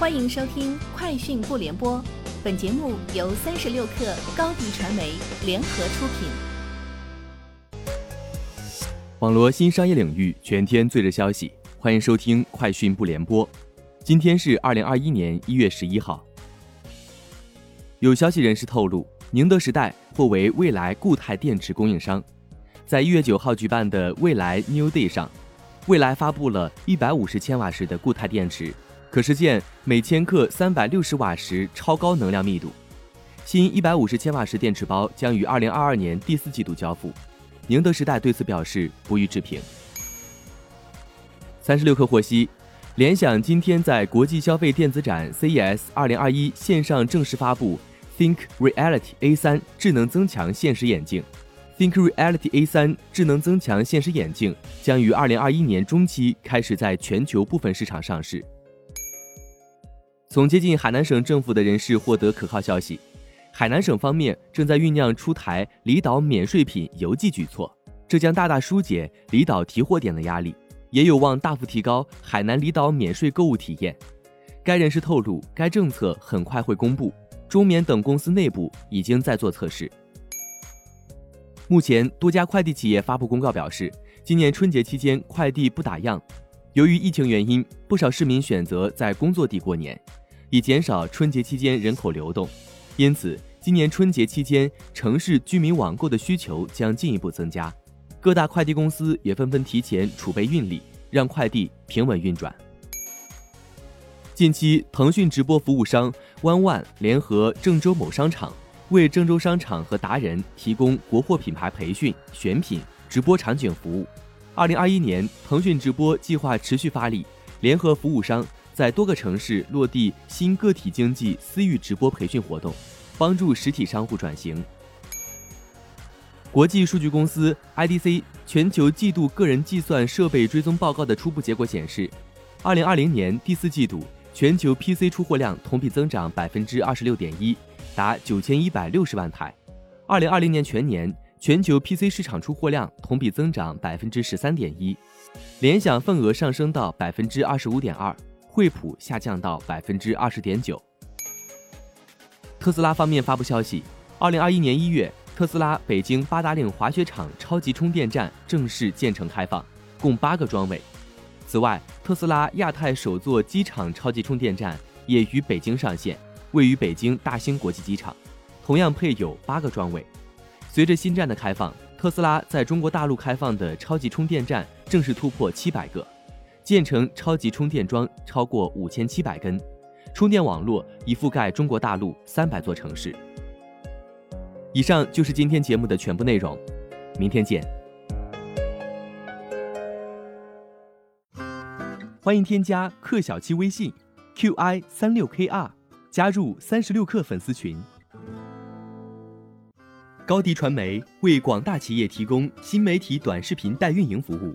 欢迎收听《快讯不联播》，本节目由三十六克高低传媒联合出品。网罗新商业领域全天最热消息，欢迎收听《快讯不联播》。今天是二零二一年一月十一号。有消息人士透露，宁德时代或为未来固态电池供应商。在一月九号举办的未来 New Day 上，未来发布了一百五十千瓦时的固态电池。可实现每千克三百六十瓦时超高能量密度。新一百五十千瓦时电池包将于二零二二年第四季度交付。宁德时代对此表示不予置评。三十六氪获悉，联想今天在国际消费电子展 CES 二零二一线上正式发布 Think Reality A 三智能增强现实眼镜。Think Reality A 三智能增强现实眼镜将于二零二一年中期开始在全球部分市场上市。从接近海南省政府的人士获得可靠消息，海南省方面正在酝酿出台离岛免税品邮寄举措，这将大大疏解离岛提货点的压力，也有望大幅提高海南离岛免税购物体验。该人士透露，该政策很快会公布，中免等公司内部已经在做测试。目前，多家快递企业发布公告表示，今年春节期间快递不打烊，由于疫情原因，不少市民选择在工作地过年。以减少春节期间人口流动，因此今年春节期间城市居民网购的需求将进一步增加。各大快递公司也纷纷提前储备运力，让快递平稳运转。近期，腾讯直播服务商弯万联合郑州某商场，为郑州商场和达人提供国货品牌培训、选品、直播场景服务。二零二一年，腾讯直播计划持续发力，联合服务商。在多个城市落地新个体经济私域直播培训活动，帮助实体商户转型。国际数据公司 IDC 全球季度个人计算设备追踪报告的初步结果显示，二零二零年第四季度全球 PC 出货量同比增长百分之二十六点一，达九千一百六十万台。二零二零年全年全球 PC 市场出货量同比增长百分之十三点一，联想份额上升到百分之二十五点二。惠普下降到百分之二十点九。特斯拉方面发布消息，二零二一年一月，特斯拉北京八达岭滑雪场超级充电站正式建成开放，共八个桩位。此外，特斯拉亚太首座机场超级充电站也于北京上线，位于北京大兴国际机场，同样配有八个桩位。随着新站的开放，特斯拉在中国大陆开放的超级充电站正式突破七百个。建成超级充电桩超过五千七百根，充电网络已覆盖中国大陆三百座城市。以上就是今天节目的全部内容，明天见。欢迎添加克小七微信，qi 三六 kr，加入三十六氪粉丝群。高迪传媒为广大企业提供新媒体短视频代运营服务。